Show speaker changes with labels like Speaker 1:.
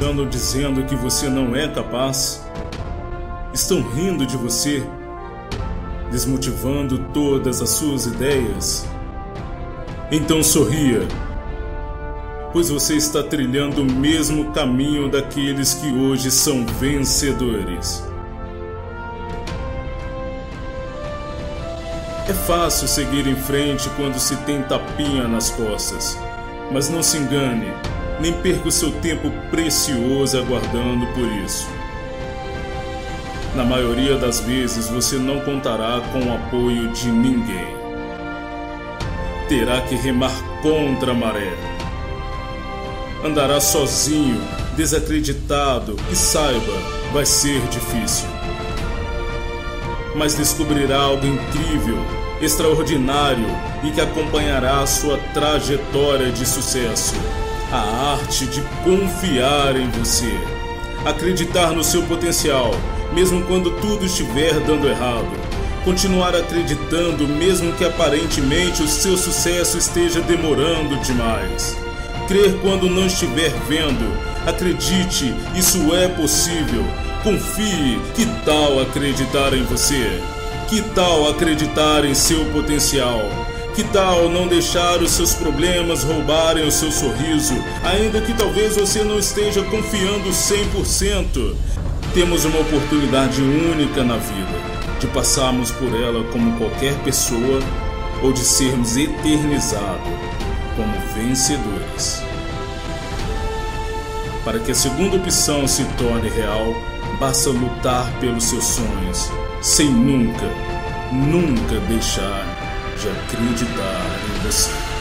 Speaker 1: ou dizendo que você não é capaz? Estão rindo de você, desmotivando todas as suas ideias? Então sorria, pois você está trilhando o mesmo caminho daqueles que hoje são vencedores. É fácil seguir em frente quando se tem tapinha nas costas, mas não se engane, nem perca o seu tempo precioso aguardando por isso. Na maioria das vezes você não contará com o apoio de ninguém. Terá que remar contra a maré. Andará sozinho, desacreditado e saiba, vai ser difícil mas descobrirá algo incrível, extraordinário e que acompanhará a sua trajetória de sucesso. A arte de confiar em você. Acreditar no seu potencial, mesmo quando tudo estiver dando errado. Continuar acreditando, mesmo que aparentemente o seu sucesso esteja demorando demais. Crer quando não estiver vendo. Acredite, isso é possível Confie. Que tal acreditar em você? Que tal acreditar em seu potencial? Que tal não deixar os seus problemas roubarem o seu sorriso, ainda que talvez você não esteja confiando 100%? Temos uma oportunidade única na vida de passarmos por ela como qualquer pessoa ou de sermos eternizados como vencedores. Para que a segunda opção se torne real, basta lutar pelos seus sonhos, sem nunca, nunca deixar de acreditar em você.